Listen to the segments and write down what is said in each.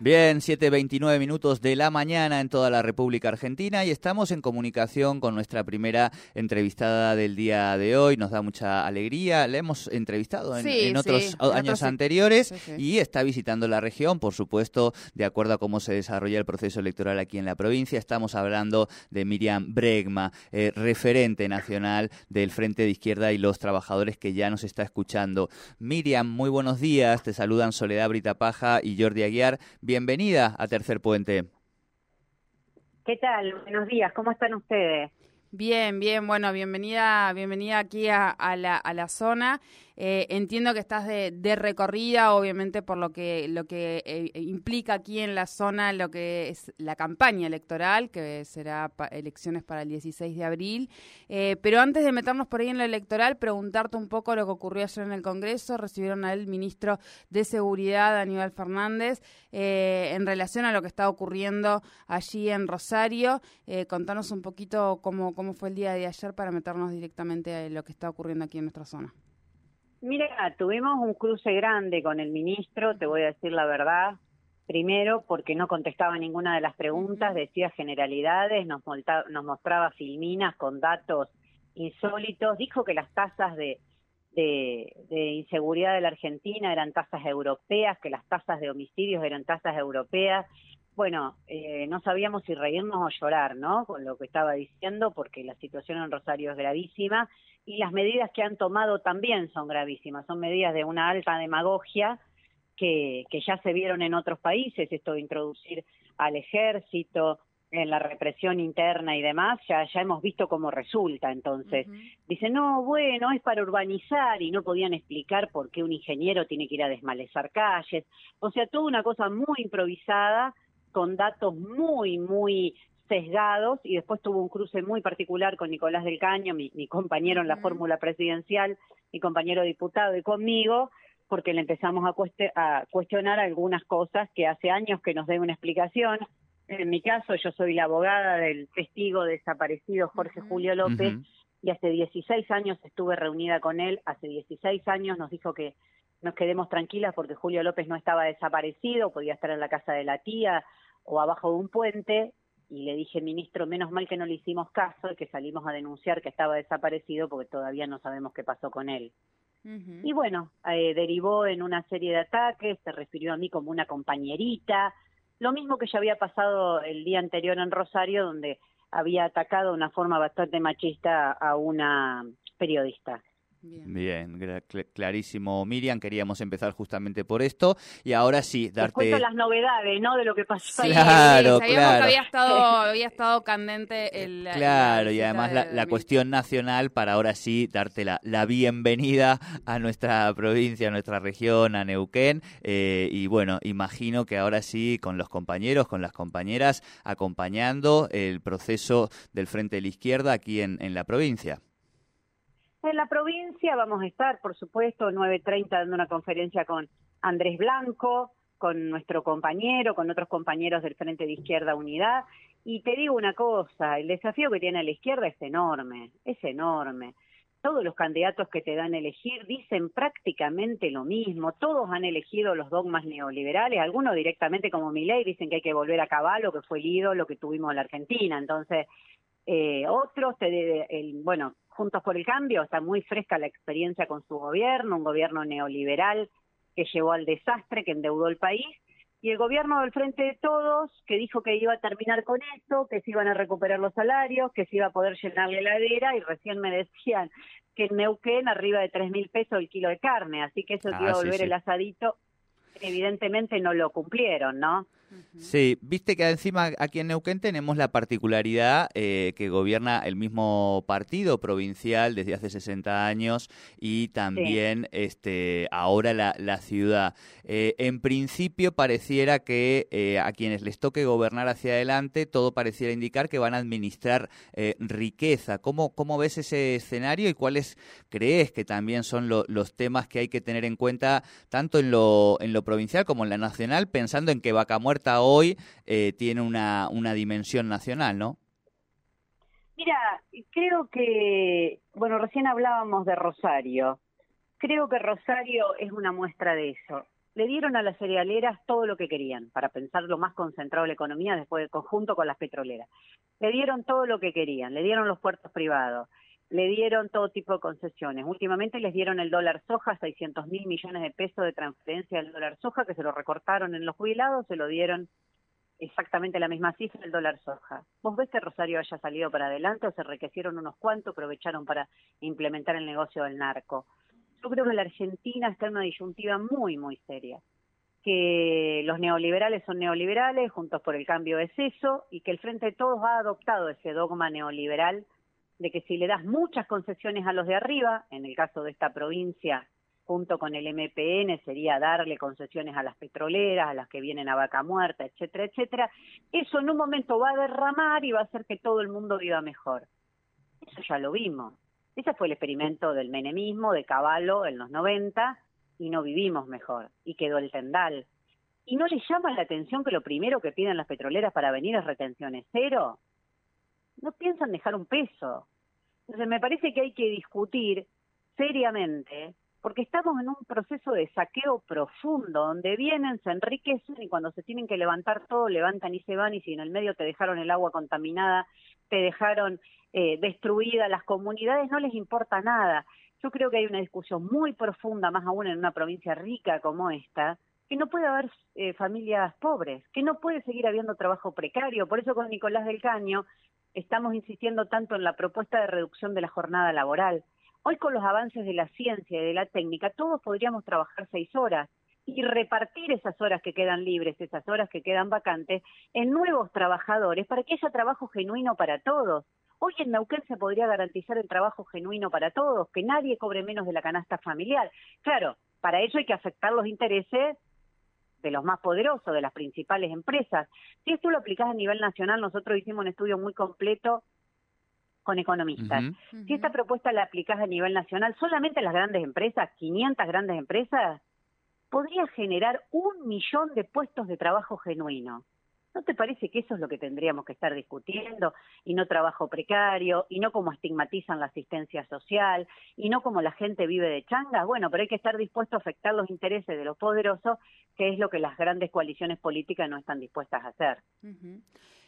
Bien, 7.29 minutos de la mañana en toda la República Argentina y estamos en comunicación con nuestra primera entrevistada del día de hoy. Nos da mucha alegría. La hemos entrevistado en, otros años anteriores y está visitando la región, por supuesto, de acuerdo a cómo se desarrolla el proceso electoral aquí en la provincia. Estamos hablando de Miriam Bregma, eh, referente nacional del Frente de Izquierda y los trabajadores que ya nos está escuchando. Miriam, muy buenos días. Te saludan Soledad Britapaja y Jordi Aguiar. Bienvenida a Tercer Puente. ¿Qué tal? Buenos días, ¿cómo están ustedes? Bien, bien, bueno, bienvenida, bienvenida aquí a, la, a la zona. Eh, entiendo que estás de, recorrida, obviamente, por lo que, lo que eh, implica aquí en la zona lo que es la campaña electoral, que será elecciones para el 16 de abril. Eh, pero antes de meternos por ahí en lo electoral, preguntarte un poco lo que ocurrió ayer en el Congreso. Recibieron al ministro de Seguridad, Aníbal Fernández, en relación a lo que está ocurriendo allí en Rosario. contanos un poquito cómo, cómo fue el día de ayer para meternos directamente a lo que está ocurriendo aquí en nuestra zona. Mira, tuvimos un cruce grande con el ministro, te voy a decir la verdad. Primero, porque no contestaba ninguna de las preguntas, decía generalidades, nos, nos mostraba filminas con datos insólitos, dijo que las tasas de, de, inseguridad de la Argentina eran tasas europeas, que las tasas de homicidios eran tasas europeas. Bueno, eh, no sabíamos si reírnos o llorar, ¿no? Con lo que estaba diciendo, porque la situación en Rosario es gravísima y las medidas que han tomado también son gravísimas, son medidas de una alta demagogia que, que ya se vieron en otros países, esto de introducir al ejército en la represión interna y demás, ya, ya hemos visto cómo resulta. Entonces, dicen, no, bueno, es para urbanizar y no podían explicar por qué un ingeniero tiene que ir a desmalezar calles. O sea, toda una cosa muy improvisada, con datos muy, muy sesgados y después tuvo un cruce muy particular con Nicolás del Caño, mi, compañero en la fórmula presidencial, mi compañero diputado y conmigo, porque le empezamos a, cuestionar algunas cosas que hace años que nos den una explicación. En mi caso, yo soy la abogada del testigo desaparecido Jorge Julio López y hace 16 años estuve reunida con él. Hace 16 años nos dijo que nos quedemos tranquilas porque Julio López no estaba desaparecido, podía estar en la casa de la tía o abajo de un puente y le dije, ministro, menos mal que no le hicimos caso y que salimos a denunciar que estaba desaparecido porque todavía no sabemos qué pasó con él. Y bueno, eh, derivó en una serie de ataques, se refirió a mí como una compañerita, lo mismo que ya había pasado el día anterior en Rosario, donde había atacado de una forma bastante machista a una periodista. Bien, clarísimo, Miriam. Queríamos empezar justamente por esto y ahora sí, darte. las novedades, ¿no? De lo que pasó. Claro, sí, claro. Que había estado, había estado candente el. Claro, y además la, cuestión nacional para ahora sí darte la, la, bienvenida a nuestra provincia, a nuestra región, a Neuquén. Eh, y bueno, imagino que ahora sí, con los compañeros, con las compañeras, acompañando el proceso del Frente de la Izquierda aquí en, en la provincia. En la provincia vamos a estar, por supuesto, 9.30 dando una conferencia con Andrés Blanco, con nuestro compañero, con otros compañeros del Frente de Izquierda Unidad. Y te digo una cosa, el desafío que tiene la izquierda es enorme, es enorme. Todos los candidatos que te dan a elegir dicen prácticamente lo mismo, todos han elegido los dogmas neoliberales, algunos directamente como Milei dicen que hay que volver a Caballo, que fue el ídolo que tuvimos en la Argentina, entonces eh, otros, te, el, bueno, Juntos por el Cambio, está muy fresca la experiencia con su gobierno, un gobierno neoliberal que llevó al desastre, que endeudó el país, y el gobierno del Frente de Todos, que dijo que iba a terminar con esto, que se iban a recuperar los salarios, que se iba a poder llenar la heladera, y recién me decían que en Neuquén arriba de tres mil pesos el kilo de carne, así que eso que iba a ah, volver el asadito, evidentemente no lo cumplieron, ¿no? Sí, viste que encima aquí en Neuquén tenemos la particularidad eh, que gobierna el mismo partido provincial desde hace 60 años y también este ahora la, la ciudad. Eh, en principio pareciera que eh, a quienes les toque gobernar hacia adelante todo pareciera indicar que van a administrar riqueza. ¿Cómo, ¿Cómo ves ese escenario y cuáles crees que también son los temas que hay que tener en cuenta tanto en lo, en lo provincial como en la nacional, pensando en que Vaca Hoy eh, tiene una, una dimensión nacional, ¿no? Mira, creo que, bueno, recién hablábamos de Rosario. Creo que Rosario es una muestra de eso. Le dieron a las cerealeras todo lo que querían, para pensar lo más concentrado de la economía después del conjunto con las petroleras. Le dieron todo lo que querían, le dieron los puertos privados, le dieron todo tipo de concesiones. Últimamente les dieron el dólar soja, 600 mil millones de pesos de transferencia del dólar soja, que se lo recortaron en los jubilados, se lo dieron exactamente la misma cifra el dólar soja. ¿Vos ves que Rosario haya salido para adelante o se enriquecieron unos cuantos, aprovecharon para implementar el negocio del narco? Yo creo que la Argentina está en una disyuntiva muy, muy seria. Que los neoliberales son neoliberales, juntos por el cambio es eso, y que el Frente de Todos ha adoptado ese dogma neoliberal de que si le das muchas concesiones a los de arriba, en el caso de esta provincia, junto con el MPN, sería darle concesiones a las petroleras, a las que vienen a vaca muerta, etcétera, etcétera, eso en un momento va a derramar y va a hacer que todo el mundo viva mejor. Eso ya lo vimos. Ese fue el experimento del menemismo, de Caballo en los 90, y no vivimos mejor, y quedó el tendal. ¿Y no les llama la atención que lo primero que piden las petroleras para venir es retenciones cero? No piensan dejar un peso. Entonces me parece que hay que discutir seriamente, porque estamos en un proceso de saqueo profundo, donde vienen, se enriquecen y cuando se tienen que levantar todo, levantan y se van, y si en el medio te dejaron el agua contaminada, te dejaron eh, destruida las comunidades, no les importa nada. Yo creo que hay una discusión muy profunda, más aún en una provincia rica como esta, que no puede haber eh, familias pobres, que no puede seguir habiendo trabajo precario. Por eso con Nicolás del Caño estamos insistiendo tanto en la propuesta de reducción de la jornada laboral. Hoy con los avances de la ciencia y de la técnica, todos podríamos trabajar seis horas y repartir esas horas que quedan libres, esas horas que quedan vacantes, en nuevos trabajadores para que haya trabajo genuino para todos. Hoy en Neuquén se podría garantizar el trabajo genuino para todos, que nadie cobre menos de la canasta familiar. Claro, para ello hay que afectar los intereses de los más poderosos, de las principales empresas. Si esto lo aplicás a nivel nacional, nosotros hicimos un estudio muy completo con economistas. Si esta propuesta la aplicás a nivel nacional, solamente las grandes empresas, 500 grandes empresas, podría generar un millón de puestos de trabajo genuino. ¿No te parece que eso es lo que tendríamos que estar discutiendo? Y no trabajo precario, y no como estigmatizan la asistencia social, y no como la gente vive de changas. Bueno, pero hay que estar dispuesto a afectar los intereses de los poderosos, que es lo que las grandes coaliciones políticas no están dispuestas a hacer.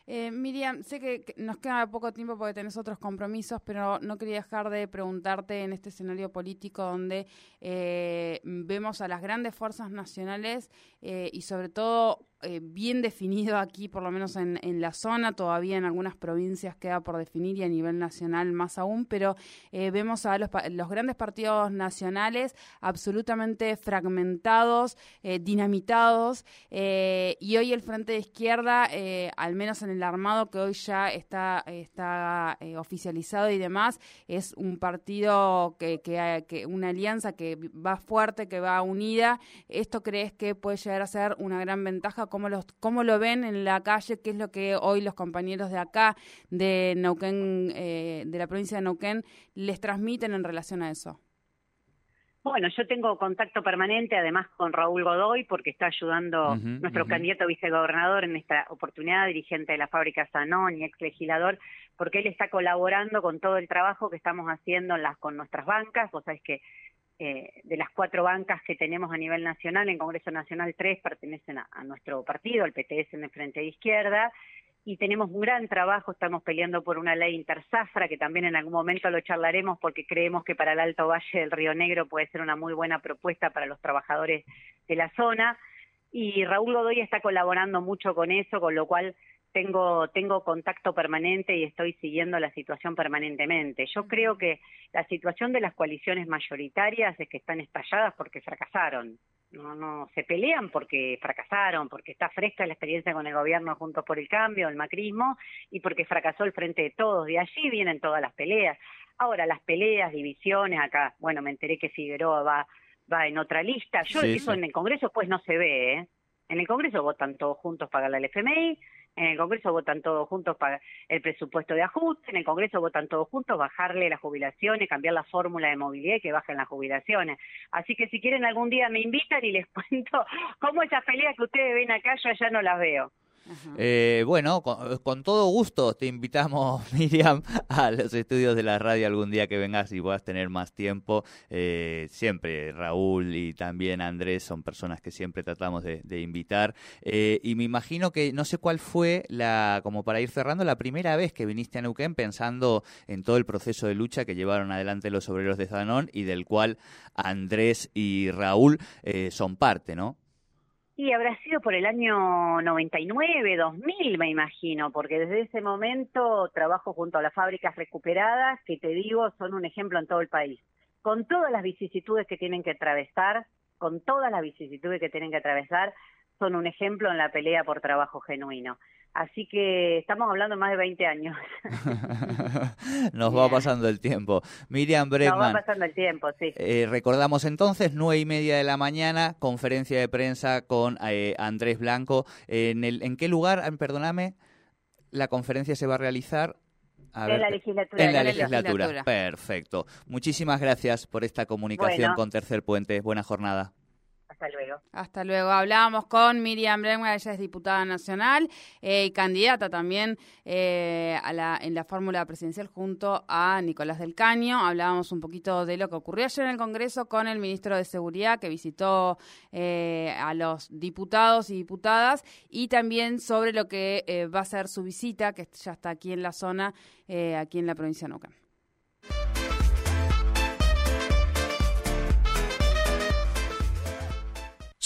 Eh, Miriam, sé que, nos queda poco tiempo porque tenés otros compromisos, pero no quería dejar de preguntarte en este escenario político donde eh, vemos a las grandes fuerzas nacionales eh, y sobre todo eh, bien definido aquí, por lo menos en, en, la zona, todavía en algunas provincias queda por definir y a nivel nacional más aún, pero eh, vemos a los, los, grandes partidos nacionales absolutamente fragmentados, eh, dinamitados, y hoy el Frente de Izquierda, al menos en el armado que hoy ya está, está oficializado y demás, es un partido que, que, que una alianza que va fuerte, que va unida. ¿Esto crees que puede llegar a ser una gran ventaja? Cómo, los, cómo lo ven en la calle, qué es lo que hoy los compañeros de acá, de Neuquén, eh, de la provincia de Neuquén, les transmiten en relación a eso. Bueno, yo tengo contacto permanente además con Raúl Godoy porque está ayudando nuestro candidato a vicegobernador en esta oportunidad, dirigente de la fábrica Sanón y ex legislador, porque él está colaborando con todo el trabajo que estamos haciendo las, con nuestras bancas. Vos sabés que eh, de las cuatro bancas que tenemos a nivel nacional, en Congreso Nacional tres pertenecen a, nuestro partido, el PTS en el Frente de Izquierda, y tenemos un gran trabajo, estamos peleando por una ley intersafra, que también en algún momento lo charlaremos porque creemos que para el Alto Valle del Río Negro puede ser una muy buena propuesta para los trabajadores de la zona, y Raúl Godoy está colaborando mucho con eso, con lo cual tengo, tengo contacto permanente y estoy siguiendo la situación permanentemente. Yo creo que la situación de las coaliciones mayoritarias es que están estalladas porque fracasaron. no, no, se pelean porque fracasaron, porque está fresca la experiencia con el gobierno Juntos por el Cambio, el macrismo, y porque fracasó el Frente de Todos. De allí vienen todas las peleas. Ahora, las peleas, divisiones, acá, bueno, me enteré que Figueroa va, va en otra lista. Yo eso en el Congreso pues no se ve, ¿eh? En el Congreso votan todos juntos para la FMI, en el Congreso votan todos juntos para el presupuesto de ajuste, en el Congreso votan todos juntos bajarle las jubilaciones, cambiar la fórmula de movilidad y que bajen las jubilaciones. Así que si quieren algún día me invitan y les cuento cómo esas peleas que ustedes ven acá yo ya no las veo. Eh, bueno, con, todo gusto te invitamos, Miriam, a los estudios de la radio algún día que vengas y puedas tener más tiempo. Eh, siempre Raúl y también Andrés son personas que siempre tratamos de, invitar. Eh, y me imagino que no sé cuál fue la, como para ir cerrando, la primera vez que viniste a Neuquén pensando en todo el proceso de lucha que llevaron adelante los obreros de Zanón y del cual Andrés y Raúl son parte, ¿no? Y habrá sido por el año 99, 2000, me imagino, porque desde ese momento trabajo junto a las fábricas recuperadas, que te digo son un ejemplo en todo el país, con todas las vicisitudes que tienen que atravesar, con todas las vicisitudes que tienen que atravesar, son un ejemplo en la pelea por trabajo genuino. Así que estamos hablando más de 20 años. Nos va pasando el tiempo. Miriam Bregman. Nos va pasando el tiempo, sí. Eh, recordamos entonces, nueve y media de la mañana, conferencia de prensa con eh, Andrés Blanco. En, el, ¿En qué lugar, ah, perdóname, la conferencia se va a realizar? en, la legislatura, en la legislatura. Perfecto. Muchísimas gracias por esta comunicación con Tercer Puente. Buena jornada. Hasta luego. Hasta luego. Hablábamos con Miriam Bremga, ella es diputada nacional eh, y candidata también eh, a la, en la fórmula presidencial junto a Nicolás del Caño. Hablábamos un poquito de lo que ocurrió ayer en el Congreso con el ministro de Seguridad que visitó eh, a los diputados y diputadas y también sobre lo que va a ser su visita, que ya está aquí en la zona, aquí en la provincia de Neuquén.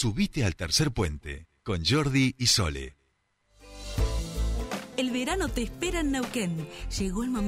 Subite al tercer puente con Jordi y Sole. El verano te espera en Neuquén. Llegó el momento.